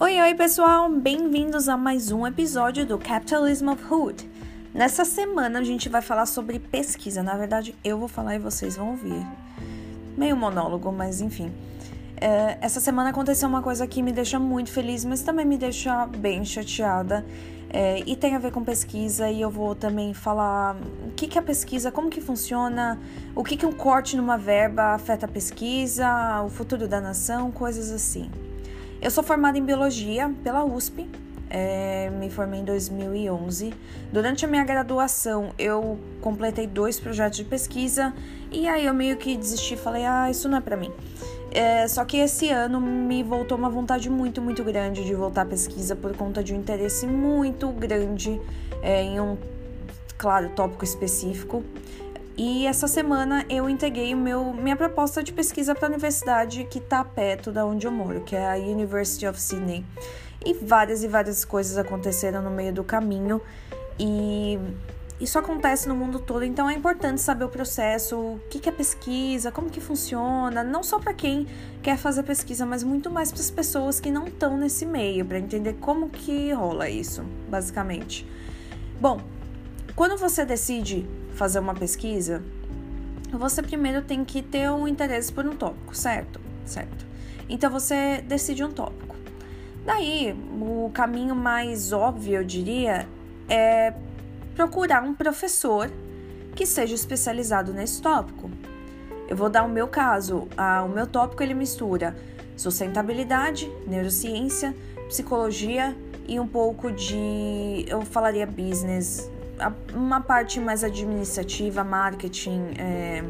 Oi, oi, pessoal! Bem-vindos a mais um episódio do Capitalism of Hood. Nessa semana a gente vai falar sobre pesquisa. Na verdade, eu vou falar e vocês vão ouvir. Meio monólogo, mas enfim. É, essa semana aconteceu uma coisa que me deixa muito feliz, mas também me deixa bem chateada. É, e tem a ver com pesquisa, e eu vou também falar o que, que é a pesquisa, como que funciona, o que, que um corte numa verba afeta a pesquisa, o futuro da nação, coisas assim. Eu sou formada em biologia pela USP, é, me formei em 2011. Durante a minha graduação, eu completei dois projetos de pesquisa e aí eu meio que desisti, falei, ah, isso não é para mim. É, só que esse ano me voltou uma vontade muito, muito grande de voltar à pesquisa por conta de um interesse muito grande é, em um, claro, tópico específico. E essa semana eu entreguei meu, minha proposta de pesquisa para a universidade que está perto da onde eu moro, que é a University of Sydney. E várias e várias coisas aconteceram no meio do caminho e isso acontece no mundo todo, então é importante saber o processo, o que é pesquisa, como que funciona, não só para quem quer fazer pesquisa, mas muito mais para as pessoas que não estão nesse meio, para entender como que rola isso, basicamente. Bom, quando você decide fazer uma pesquisa, você primeiro tem que ter um interesse por um tópico, certo? Certo. Então você decide um tópico. Daí, o caminho mais óbvio, eu diria, é procurar um professor que seja especializado nesse tópico. Eu vou dar o meu caso. Ah, o meu tópico ele mistura sustentabilidade, neurociência, psicologia e um pouco de, eu falaria business, uma parte mais administrativa, marketing, é,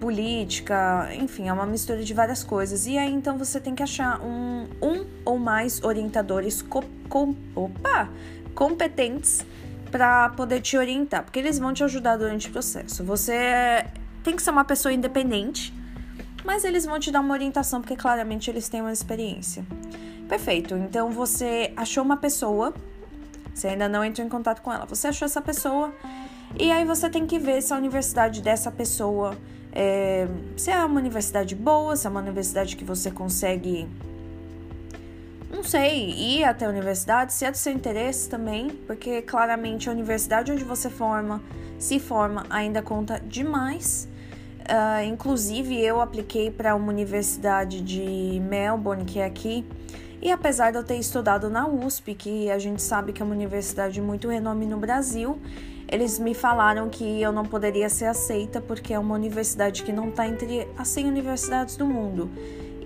política, enfim, é uma mistura de várias coisas. E aí então você tem que achar um, um ou mais orientadores co, com, opa, competentes para poder te orientar, porque eles vão te ajudar durante o processo. Você tem que ser uma pessoa independente, mas eles vão te dar uma orientação porque claramente eles têm uma experiência. Perfeito. Então você achou uma pessoa você ainda não entrou em contato com ela. Você achou essa pessoa e aí você tem que ver se a universidade dessa pessoa é, se é uma universidade boa, se é uma universidade que você consegue, não sei, ir até a universidade, se é do seu interesse também, porque claramente a universidade onde você forma, se forma, ainda conta demais. Uh, inclusive, eu apliquei para uma universidade de Melbourne, que é aqui, e apesar de eu ter estudado na USP, que a gente sabe que é uma universidade muito renome no Brasil, eles me falaram que eu não poderia ser aceita porque é uma universidade que não está entre as 100 universidades do mundo.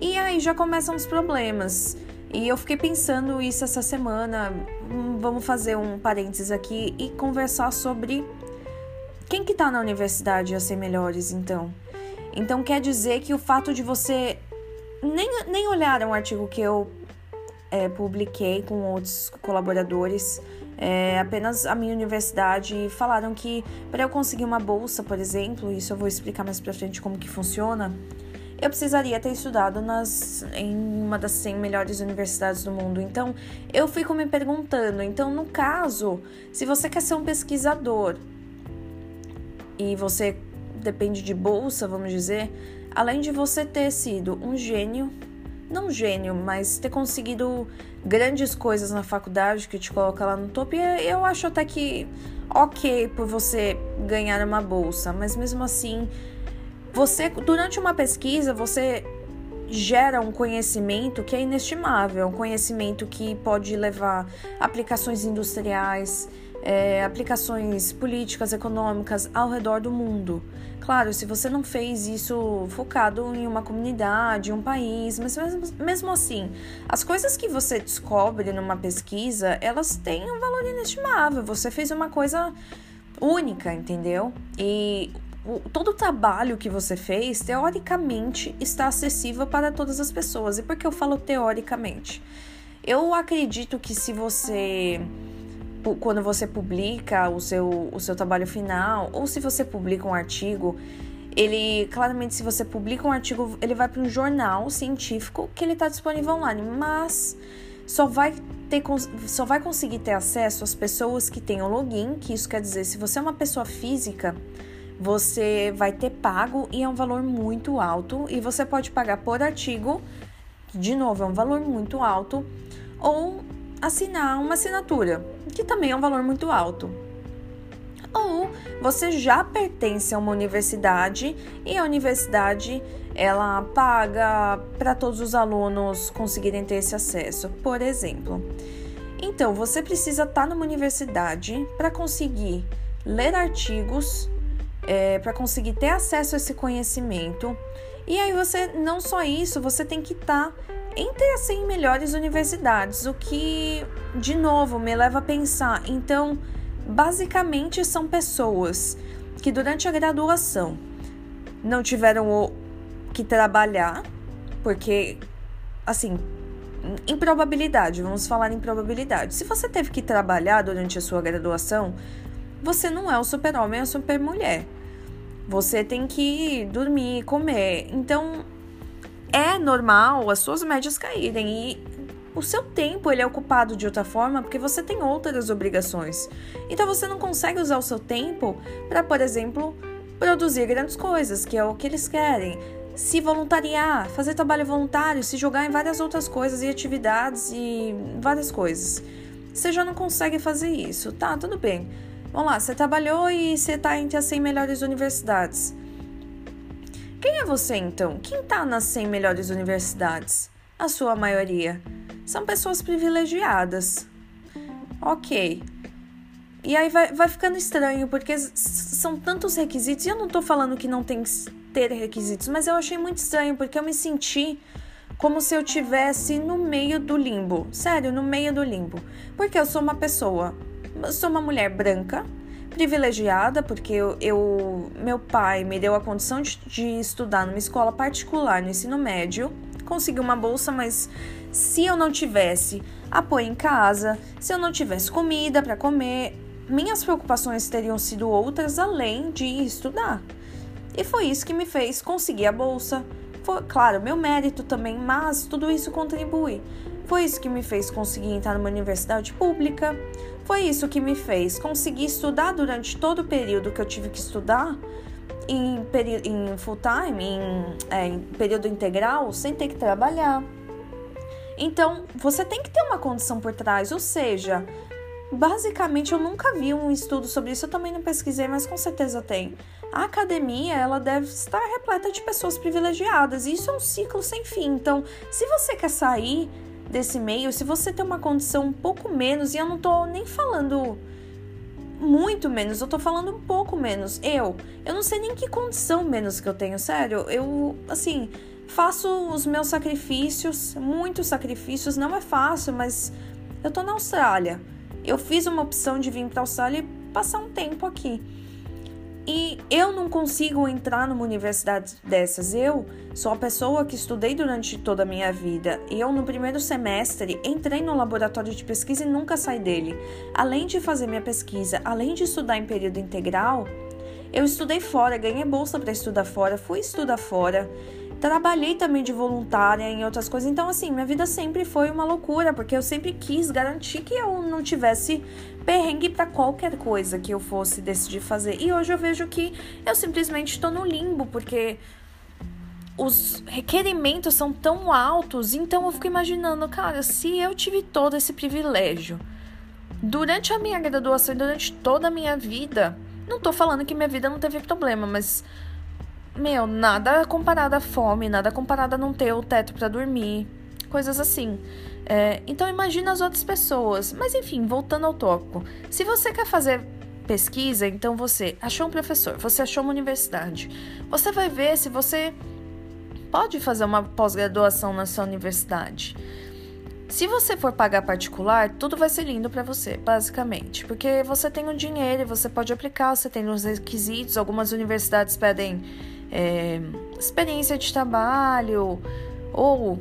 E aí já começam os problemas. E eu fiquei pensando isso essa semana. Hum, vamos fazer um parênteses aqui e conversar sobre quem que tá na universidade a ser melhores, então. Então quer dizer que o fato de você nem, nem olhar um artigo que eu é, publiquei com outros colaboradores é, apenas a minha universidade falaram que para eu conseguir uma bolsa, por exemplo, isso eu vou explicar mais para frente como que funciona, eu precisaria ter estudado nas, em uma das 100 melhores universidades do mundo. Então, eu fico me perguntando, então no caso, se você quer ser um pesquisador e você depende de bolsa, vamos dizer, além de você ter sido um gênio não gênio, mas ter conseguido grandes coisas na faculdade que te coloca lá no topo, eu acho até que ok por você ganhar uma bolsa, mas mesmo assim, você durante uma pesquisa você gera um conhecimento que é inestimável, um conhecimento que pode levar aplicações industriais, é, aplicações políticas, econômicas ao redor do mundo. Claro, se você não fez isso focado em uma comunidade, um país, mas mesmo, mesmo assim, as coisas que você descobre numa pesquisa, elas têm um valor inestimável. Você fez uma coisa única, entendeu? E o, todo o trabalho que você fez, teoricamente, está acessível para todas as pessoas. E por que eu falo teoricamente? Eu acredito que se você quando você publica o seu, o seu trabalho final, ou se você publica um artigo, ele claramente se você publica um artigo, ele vai para um jornal científico que ele está disponível online, mas só vai ter só vai conseguir ter acesso às pessoas que o login, que isso quer dizer, se você é uma pessoa física, você vai ter pago e é um valor muito alto e você pode pagar por artigo de novo é um valor muito alto, ou assinar uma assinatura, que também é um valor muito alto. Ou você já pertence a uma universidade e a universidade ela paga para todos os alunos conseguirem ter esse acesso, por exemplo. Então, você precisa estar tá numa universidade para conseguir ler artigos, é, para conseguir ter acesso a esse conhecimento. E aí você, não só isso, você tem que estar tá entre as 100 melhores universidades, o que, de novo, me leva a pensar. Então, basicamente são pessoas que durante a graduação não tiveram o que trabalhar, porque, assim, em probabilidade, vamos falar em probabilidade. Se você teve que trabalhar durante a sua graduação, você não é o super-homem ou a super-mulher. Você tem que dormir, comer. Então, é normal as suas médias caírem e o seu tempo ele é ocupado de outra forma porque você tem outras obrigações. Então você não consegue usar o seu tempo para, por exemplo, produzir grandes coisas, que é o que eles querem se voluntariar, fazer trabalho voluntário, se jogar em várias outras coisas e atividades e várias coisas. Você já não consegue fazer isso. Tá, tudo bem. Vamos lá, você trabalhou e você está entre as 100 melhores universidades. Quem é você então? Quem está nas 100 melhores universidades? A sua maioria. São pessoas privilegiadas. Ok. E aí vai, vai ficando estranho, porque são tantos requisitos. E eu não tô falando que não tem ter requisitos, mas eu achei muito estranho porque eu me senti como se eu tivesse no meio do limbo. Sério, no meio do limbo. Porque eu sou uma pessoa, sou uma mulher branca, privilegiada, porque eu, eu meu pai me deu a condição de, de estudar numa escola particular no ensino médio, consegui uma bolsa, mas se eu não tivesse apoio em casa, se eu não tivesse comida para comer, minhas preocupações teriam sido outras além de estudar. E foi isso que me fez conseguir a bolsa. Foi, claro, meu mérito também, mas tudo isso contribui. Foi isso que me fez conseguir entrar numa universidade pública. Foi isso que me fez conseguir estudar durante todo o período que eu tive que estudar em, em full time, em, é, em período integral, sem ter que trabalhar. Então, você tem que ter uma condição por trás, ou seja, basicamente eu nunca vi um estudo sobre isso, eu também não pesquisei, mas com certeza tem a academia ela deve estar repleta de pessoas privilegiadas e isso é um ciclo sem fim. Então, se você quer sair desse meio, se você tem uma condição um pouco menos, e eu não tô nem falando muito menos, eu tô falando um pouco menos. Eu, eu não sei nem que condição menos que eu tenho, sério. Eu, assim, faço os meus sacrifícios, muitos sacrifícios, não é fácil, mas eu tô na Austrália. Eu fiz uma opção de vir para a Austrália e passar um tempo aqui. E eu não consigo entrar numa universidade dessas. Eu sou a pessoa que estudei durante toda a minha vida. Eu, no primeiro semestre, entrei no laboratório de pesquisa e nunca saí dele. Além de fazer minha pesquisa, além de estudar em período integral, eu estudei fora, ganhei bolsa para estudar fora, fui estudar fora. Trabalhei também de voluntária em outras coisas. Então, assim, minha vida sempre foi uma loucura, porque eu sempre quis garantir que eu não tivesse perrengue para qualquer coisa que eu fosse decidir fazer. E hoje eu vejo que eu simplesmente estou no limbo, porque os requerimentos são tão altos. Então, eu fico imaginando, cara, se eu tive todo esse privilégio durante a minha graduação e durante toda a minha vida. Não tô falando que minha vida não teve problema, mas meu, nada comparado à fome, nada comparado a não ter o teto para dormir, coisas assim. É, então imagina as outras pessoas. Mas enfim, voltando ao tópico. Se você quer fazer pesquisa, então você achou um professor, você achou uma universidade. Você vai ver se você pode fazer uma pós-graduação na sua universidade. Se você for pagar particular, tudo vai ser lindo para você, basicamente, porque você tem o dinheiro, você pode aplicar, você tem os requisitos. Algumas universidades pedem é, experiência de trabalho ou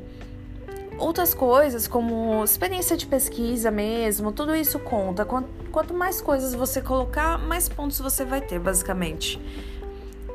outras coisas como experiência de pesquisa mesmo, tudo isso conta. Quanto mais coisas você colocar, mais pontos você vai ter, basicamente.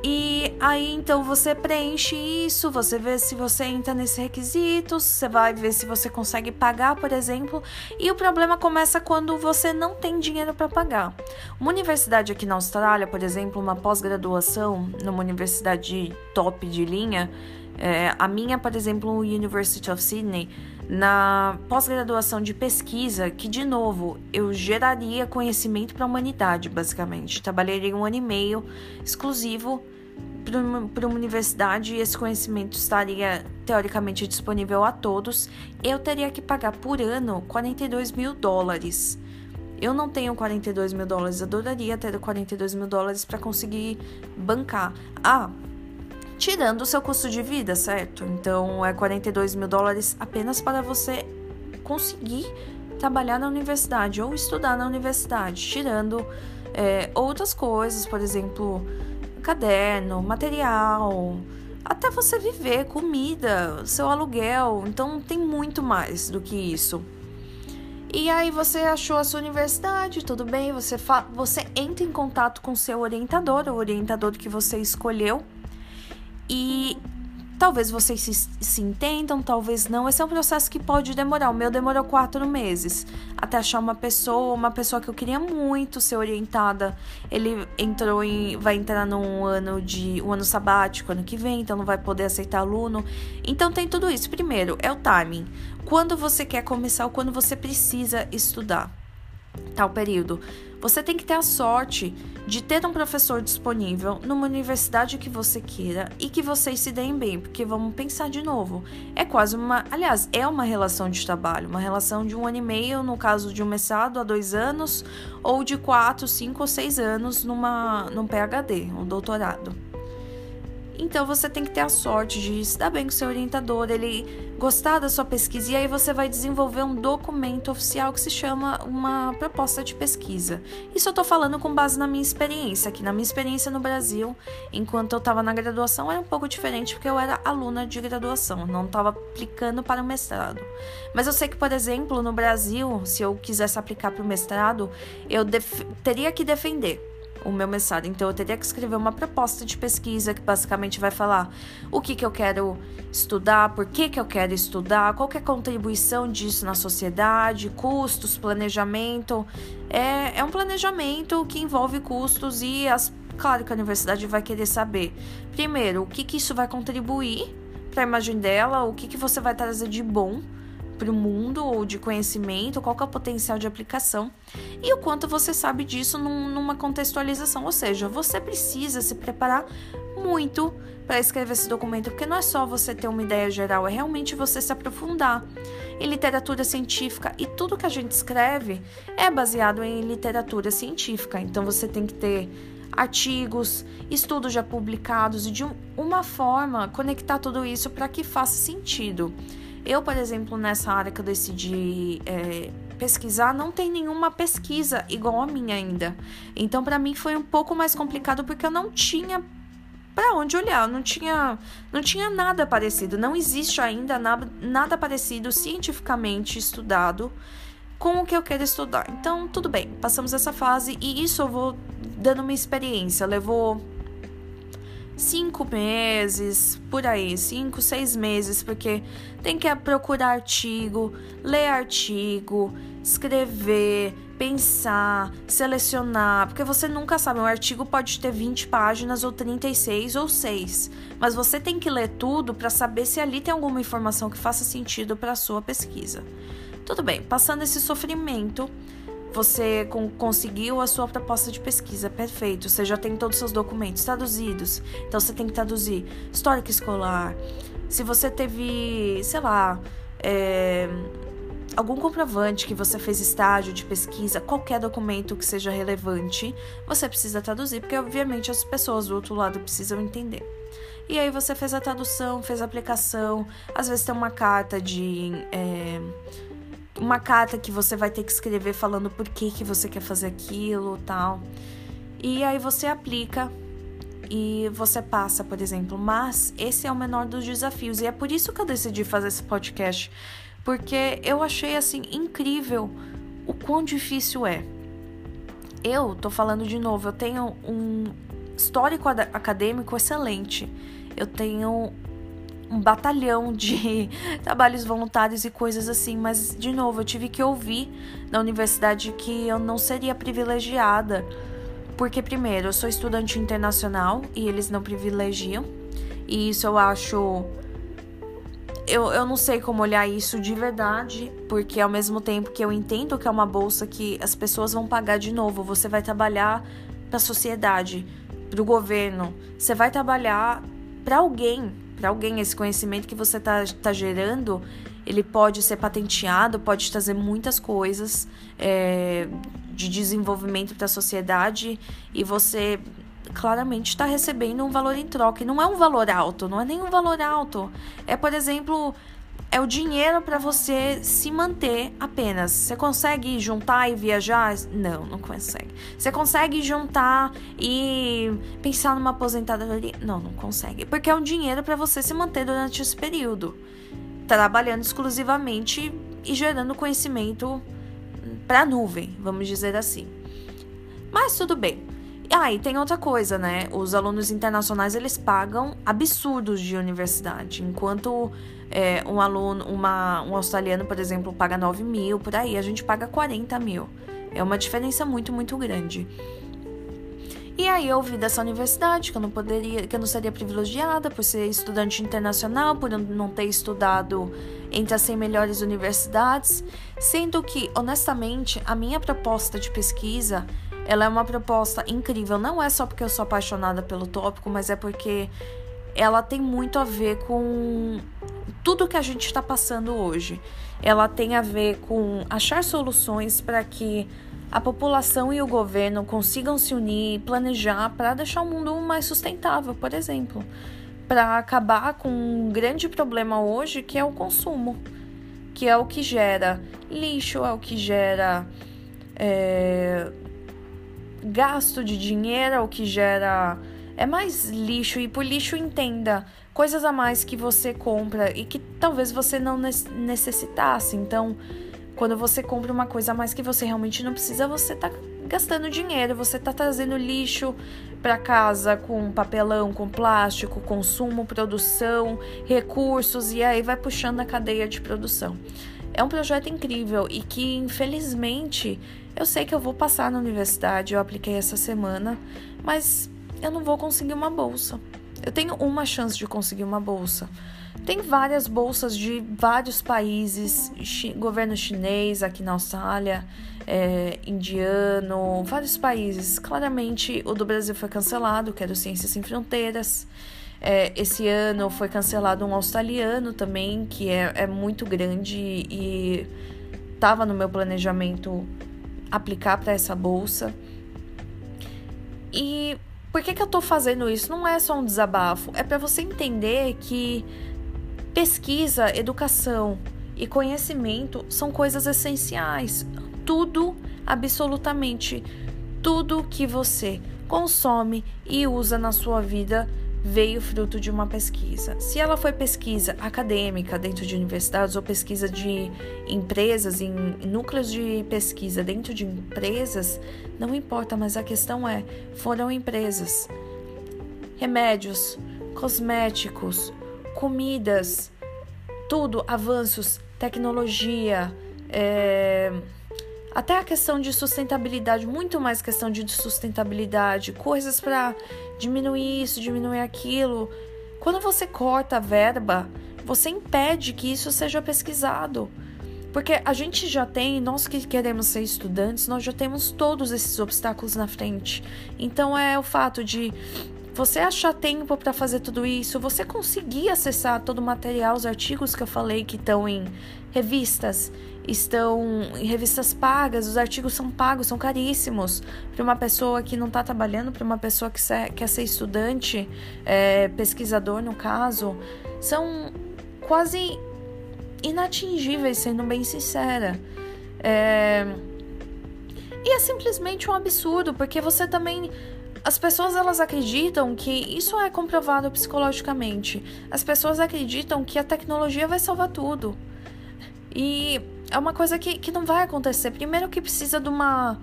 E aí então você preenche isso, você vê se você entra nesse requisito, você vai ver se você consegue pagar, por exemplo. E o problema começa quando você não tem dinheiro para pagar. Uma universidade aqui na Austrália, por exemplo, uma pós-graduação numa universidade top de linha, É, a minha, por exemplo, University of Sydney, na pós-graduação de pesquisa, que de novo eu geraria conhecimento para a humanidade, basicamente. Trabalharia um ano e meio exclusivo para uma universidade e esse conhecimento estaria teoricamente disponível a todos, eu teria que pagar por ano 42 mil dólares. Eu não tenho 42 mil dólares, adoraria ter 42 mil dólares para conseguir bancar. Ah, tirando o seu custo de vida, certo? Então é 42 mil dólares apenas para você conseguir trabalhar na universidade ou estudar na universidade, tirando é, outras coisas, por exemplo caderno, material, até você viver, comida, seu aluguel. Então tem muito mais do que isso. E aí você achou a sua universidade, tudo bem, você, você entra em contato com seu orientador, o orientador que você escolheu. E Talvez vocês se, se, entendam, talvez não. Esse é um processo que pode demorar. O meu demorou quatro meses até achar uma pessoa, uma pessoa que eu queria muito ser orientada. Ele entrou em, vai entrar num ano de um ano sabático ano que vem, então não vai poder aceitar aluno. Então tem tudo isso. Primeiro é o timing. Quando você quer começar ou quando você precisa estudar tal período. Você tem que ter a sorte de ter um professor disponível numa universidade que você queira e que vocês se deem bem, porque vamos pensar de novo. É quase uma, aliás, é uma relação de trabalho, uma relação de um ano e meio, no caso de um mestrado, a dois anos, ou de quatro, cinco ou seis anos numa, num PhD, um doutorado. Então você tem que ter a sorte de se dar bem com seu orientador, ele gostar da sua pesquisa e aí você vai desenvolver um documento oficial que se chama uma proposta de pesquisa. Isso eu tô falando com base na minha experiência, que na minha experiência no Brasil, enquanto eu estava na graduação, era um pouco diferente porque eu era aluna de graduação, não estava aplicando para o mestrado. Mas eu sei que, por exemplo, no Brasil, se eu quisesse aplicar para o mestrado, eu teria que defender o meu mestrado. Então eu teria que escrever uma proposta de pesquisa que basicamente vai falar o que, que eu quero estudar, por que, que eu quero estudar, qual que é a contribuição disso na sociedade, custos, planejamento. É, é um planejamento que envolve custos e as. Claro que a universidade vai querer saber, primeiro, o que, que isso vai contribuir para a imagem dela, o que, que você vai trazer de bom para o mundo ou de conhecimento, qual é o potencial de aplicação e o quanto você sabe disso num, numa contextualização. Ou seja, você precisa se preparar muito para escrever esse documento, porque não é só você ter uma ideia geral, é realmente você se aprofundar em literatura científica e tudo que a gente escreve é baseado em literatura científica. Então você tem que ter artigos, estudos já publicados e de uma forma conectar tudo isso para que faça sentido. Eu, por exemplo, nessa área que eu decidi é, pesquisar, não tem nenhuma pesquisa igual a minha ainda. Então, para mim foi um pouco mais complicado porque eu não tinha para onde olhar, não tinha, não tinha nada parecido, não existe ainda nada, nada parecido cientificamente estudado com o que eu quero estudar. Então, tudo bem, passamos essa fase e isso eu vou dando uma experiência. Levou cinco meses, por aí, cinco, seis meses, porque tem que procurar artigo, ler artigo, escrever, pensar, selecionar, porque você nunca sabe, um artigo pode ter 20 páginas ou 36 ou 6, mas você tem que ler tudo para saber se ali tem alguma informação que faça sentido para sua pesquisa. Tudo bem, passando esse sofrimento, você conseguiu a sua proposta de pesquisa, perfeito. Você já tem todos os seus documentos traduzidos. Então você tem que traduzir histórico escolar. Se você teve, sei lá, é, algum comprovante que você fez estágio de pesquisa, qualquer documento que seja relevante, você precisa traduzir, porque obviamente as pessoas do outro lado precisam entender. E aí você fez a tradução, fez a aplicação, às vezes tem uma carta de. É, uma carta que você vai ter que escrever falando por que, que você quer fazer aquilo tal. E aí você aplica e você passa, por exemplo. Mas esse é o menor dos desafios. E é por isso que eu decidi fazer esse podcast. Porque eu achei assim incrível o quão difícil é. Eu tô falando de novo, eu tenho um histórico acadêmico excelente. Eu tenho um batalhão de trabalhos voluntários e coisas assim, mas de novo, eu tive que ouvir na universidade que eu não seria privilegiada, porque primeiro, eu sou estudante internacional e eles não privilegiam. E isso eu acho. Eu, eu não sei como olhar isso de verdade, porque ao mesmo tempo que eu entendo que é uma bolsa que as pessoas vão pagar de novo, você vai trabalhar para a sociedade, para o governo, você vai trabalhar para alguém, para alguém esse conhecimento que você tá, tá gerando, ele pode ser patenteado, pode trazer muitas coisas é, de desenvolvimento para a sociedade e você claramente está recebendo um valor em troca. E não é um valor alto, não é nenhum valor alto. É, por exemplo, é o dinheiro para você se manter apenas. Você consegue juntar e viajar? Não, não consegue. Você consegue juntar e pensar numa aposentadoria? Não, não consegue. Porque é um dinheiro para você se manter durante esse período, trabalhando exclusivamente e gerando conhecimento para a nuvem, vamos dizer assim. Mas tudo bem. Ah, e tem outra coisa, né? Os alunos internacionais eles pagam absurdos de universidade, enquanto é, um aluno, uma, um australiano, por exemplo, paga 9 mil, por aí, a gente paga 40 mil. É uma diferença muito, muito grande. E aí eu vi dessa universidade que eu não poderia, que eu não seria privilegiada por ser estudante internacional, por não ter estudado entre as 100 melhores universidades, sendo que, honestamente, a minha proposta de pesquisa ela é uma proposta incrível. Não é só porque eu sou apaixonada pelo tópico, mas é porque ela tem muito a ver com tudo que a gente está passando hoje. Ela tem a ver com achar soluções para que a população e o governo consigam se unir e planejar para deixar o mundo mais sustentável, por exemplo, para acabar com um grande problema hoje que é o consumo, que é o que gera lixo, é o que gera é, gasto de dinheiro, é o que gera é mais lixo e por lixo entenda coisas a mais que você compra e que talvez você não necessitasse. Então, quando você compra uma coisa a mais que você realmente não precisa, você tá gastando dinheiro, você tá trazendo lixo para casa com papelão, com plástico, consumo, produção, recursos e aí vai puxando a cadeia de produção. É um projeto incrível e que infelizmente eu sei que eu vou passar na universidade, eu apliquei essa semana, mas eu não vou conseguir uma bolsa. Eu tenho uma chance de conseguir uma bolsa. Tem várias bolsas de vários países, chi governo chinês aqui na Austrália, é, indiano, vários países. Claramente o do Brasil foi cancelado, que era o Ciências Sem Fronteiras. É, esse ano foi cancelado um australiano também, que é, é muito grande e estava no meu planejamento aplicar para essa bolsa. E por que, que eu tô fazendo isso? Não é só um desabafo, é para você entender que pesquisa, educação e conhecimento são coisas essenciais. Tudo, absolutamente tudo que você consome e usa na sua vida veio fruto de uma pesquisa. Se ela foi pesquisa acadêmica dentro de universidades ou pesquisa de empresas, em núcleos de pesquisa dentro de empresas, não importa, mas a questão é: foram empresas. Remédios, cosméticos, comidas, tudo, avanços, tecnologia, é até a questão de sustentabilidade, muito mais questão de sustentabilidade, coisas para diminuir isso, diminuir aquilo. Quando você corta a verba, você impede que isso seja pesquisado. Porque a gente já tem, nós que queremos ser estudantes, nós já temos todos esses obstáculos na frente. Então é o fato de você achar tempo para fazer tudo isso, você conseguir acessar todo o material, os artigos que eu falei que estão em revistas, estão em revistas pagas, os artigos são pagos, são caríssimos. Para uma pessoa que não está trabalhando, para uma pessoa que quer ser estudante, é, pesquisador no caso, são quase inatingíveis, sendo bem sincera. É... E é simplesmente um absurdo, porque você também as pessoas elas acreditam que isso é comprovado psicologicamente. As pessoas acreditam que a tecnologia vai salvar tudo. E é uma coisa que, que não vai acontecer. Primeiro que precisa de uma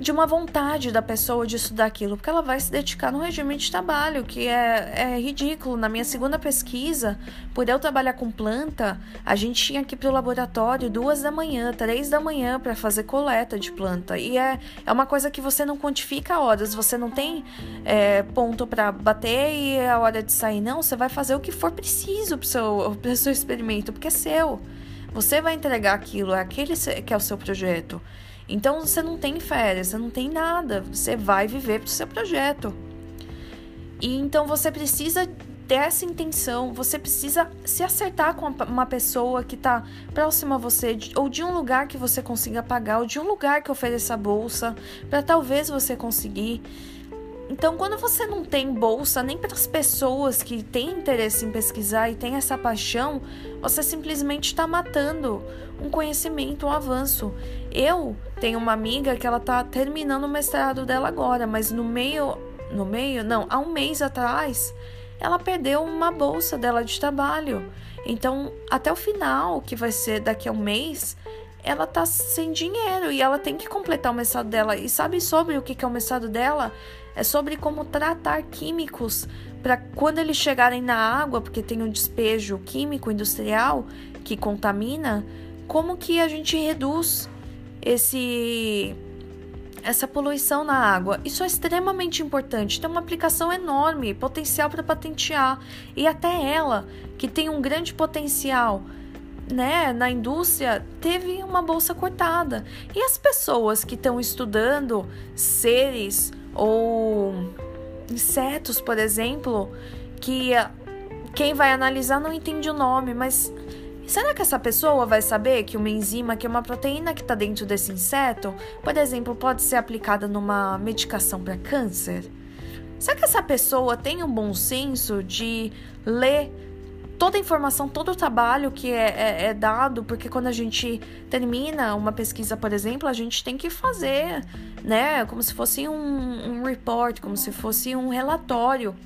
de uma vontade da pessoa de estudar aquilo, porque ela vai se dedicar no regime de trabalho, que é, é ridículo. Na minha segunda pesquisa, por eu trabalhar com planta, a gente tinha que ir para o laboratório duas da manhã, três da manhã para fazer coleta de planta. E é, é uma coisa que você não quantifica horas, você não tem é, ponto para bater e é a hora de sair, não. Você vai fazer o que for preciso para o seu, seu experimento, porque é seu. Você vai entregar aquilo, é aquele que é o seu projeto. Então você não tem férias, você não tem nada, você vai viver para o seu projeto. E então você precisa ter essa intenção, você precisa se acertar com uma pessoa que está próxima a você, ou de um lugar que você consiga pagar, ou de um lugar que ofereça bolsa, para talvez você conseguir. Então, quando você não tem bolsa nem para as pessoas que têm interesse em pesquisar e têm essa paixão, você simplesmente está matando um conhecimento, um avanço. Eu tenho uma amiga que ela está terminando o mestrado dela agora, mas no meio, no meio, não, há um mês atrás, ela perdeu uma bolsa dela de trabalho. Então, até o final, que vai ser daqui a um mês, ela tá sem dinheiro e ela tem que completar o mestrado dela. E sabe sobre o que é o mestrado dela? É sobre como tratar químicos para quando eles chegarem na água, porque tem um despejo químico industrial que contamina, como que a gente reduz esse essa poluição na água. Isso é extremamente importante, tem uma aplicação enorme, potencial para patentear e até ela, que tem um grande potencial, né, na indústria, teve uma bolsa cortada. E as pessoas que estão estudando seres ou insetos, por exemplo, que quem vai analisar não entende o nome, mas será que essa pessoa vai saber que uma enzima, que é uma proteína que está dentro desse inseto, por exemplo, pode ser aplicada numa medicação para câncer? Será que essa pessoa tem um bom senso de ler toda a informação, todo o trabalho que é, é, é, dado, porque quando a gente termina uma pesquisa, por exemplo, a gente tem que fazer, né, como se fosse um, um report, como se fosse um relatório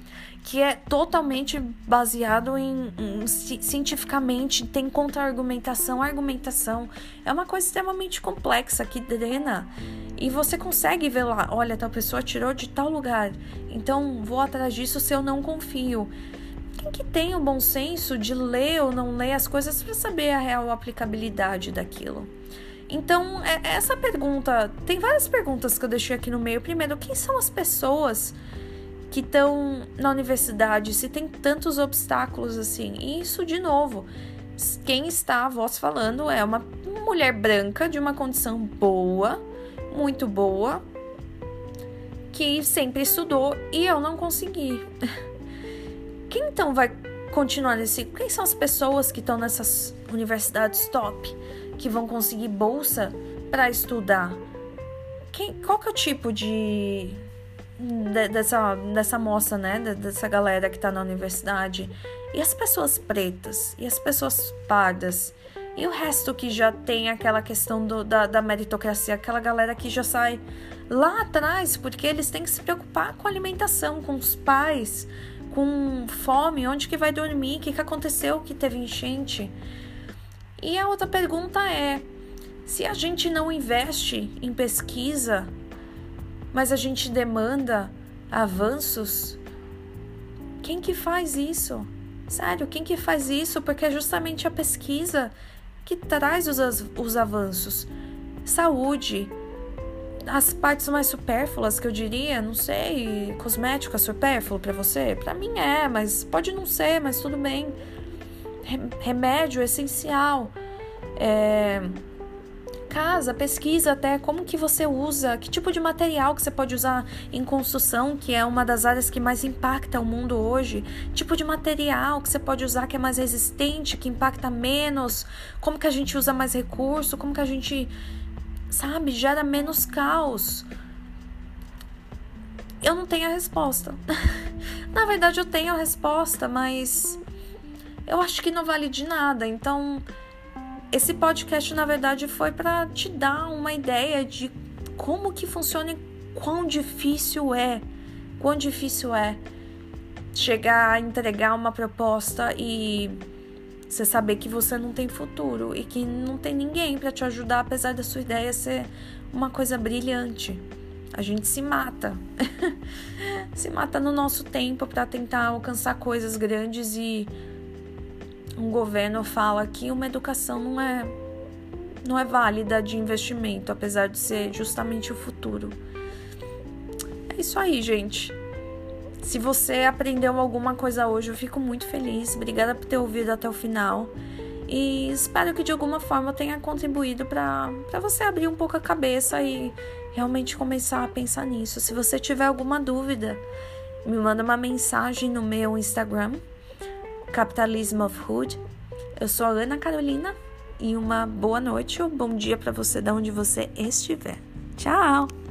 que é totalmente baseado em, em cientificamente, tem contra-argumentação, argumentação. É uma coisa extremamente complexa que drena. E você consegue ver lá, olha, tal pessoa tirou de tal lugar, então vou atrás disso se eu não confio quem que tem o bom senso de ler ou não ler as coisas para saber a real aplicabilidade daquilo? Então, é, essa pergunta, tem várias perguntas que eu deixei aqui no meio. Primeiro, quem são as pessoas que estão na universidade, se tem tantos obstáculos assim? E isso, de novo, quem está a voz falando é uma mulher branca de uma condição boa, muito boa, que sempre estudou e eu não consegui. Quem então vai continuar nesse? Quem são as pessoas que estão nessas universidades top que vão conseguir bolsa para estudar? Quem, qual que é o tipo de, de dessa dessa moça, né, dessa galera que está na universidade? E as pessoas pretas? E as pessoas pardas? E o resto que já tem aquela questão do, da, da meritocracia, aquela galera que já sai lá atrás, porque eles têm que se preocupar com a alimentação, com os pais, com fome, onde que vai dormir, o que, que aconteceu que teve enchente. E a outra pergunta é: se a gente não investe em pesquisa, mas a gente demanda avanços, quem que faz isso? Sério, quem que faz isso? Porque é justamente a pesquisa que traz os, os avanços. Saúde, as partes mais supérfluas que eu diria, não sei, cosmética supérfluo para você? Para mim é, mas pode não ser, mas tudo bem. Remédio essencial. É, casa, pesquisa até como que você usa, que tipo de material que você pode usar em construção, que é uma das áreas que mais impacta o mundo hoje, tipo de material que você pode usar que é mais resistente, que impacta menos, como que a gente usa mais recurso, como que a gente sabe, gera menos caos. Eu não tenho a resposta. Na verdade, eu tenho a resposta, mas eu acho que não vale de nada. Então, esse podcast, na verdade, foi para te dar uma ideia de como que funciona e quão difícil é. Quão difícil é chegar a entregar uma proposta e você saber que você não tem futuro e que não tem ninguém para te ajudar, apesar da sua ideia ser uma coisa brilhante. A gente se mata. se mata no nosso tempo para tentar alcançar coisas grandes e um governo fala que uma educação não é não é válida de investimento, apesar de ser justamente o futuro. É isso aí, gente. Se você aprendeu alguma coisa hoje, eu fico muito feliz. Obrigada por ter ouvido até o final. E espero que de alguma forma tenha contribuído para você abrir um pouco a cabeça e realmente começar a pensar nisso. Se você tiver alguma dúvida, me manda uma mensagem no meu Instagram, Capitalism of Hood. Eu sou a Ana Carolina e uma boa noite ou bom dia para você de onde você estiver. Tchau!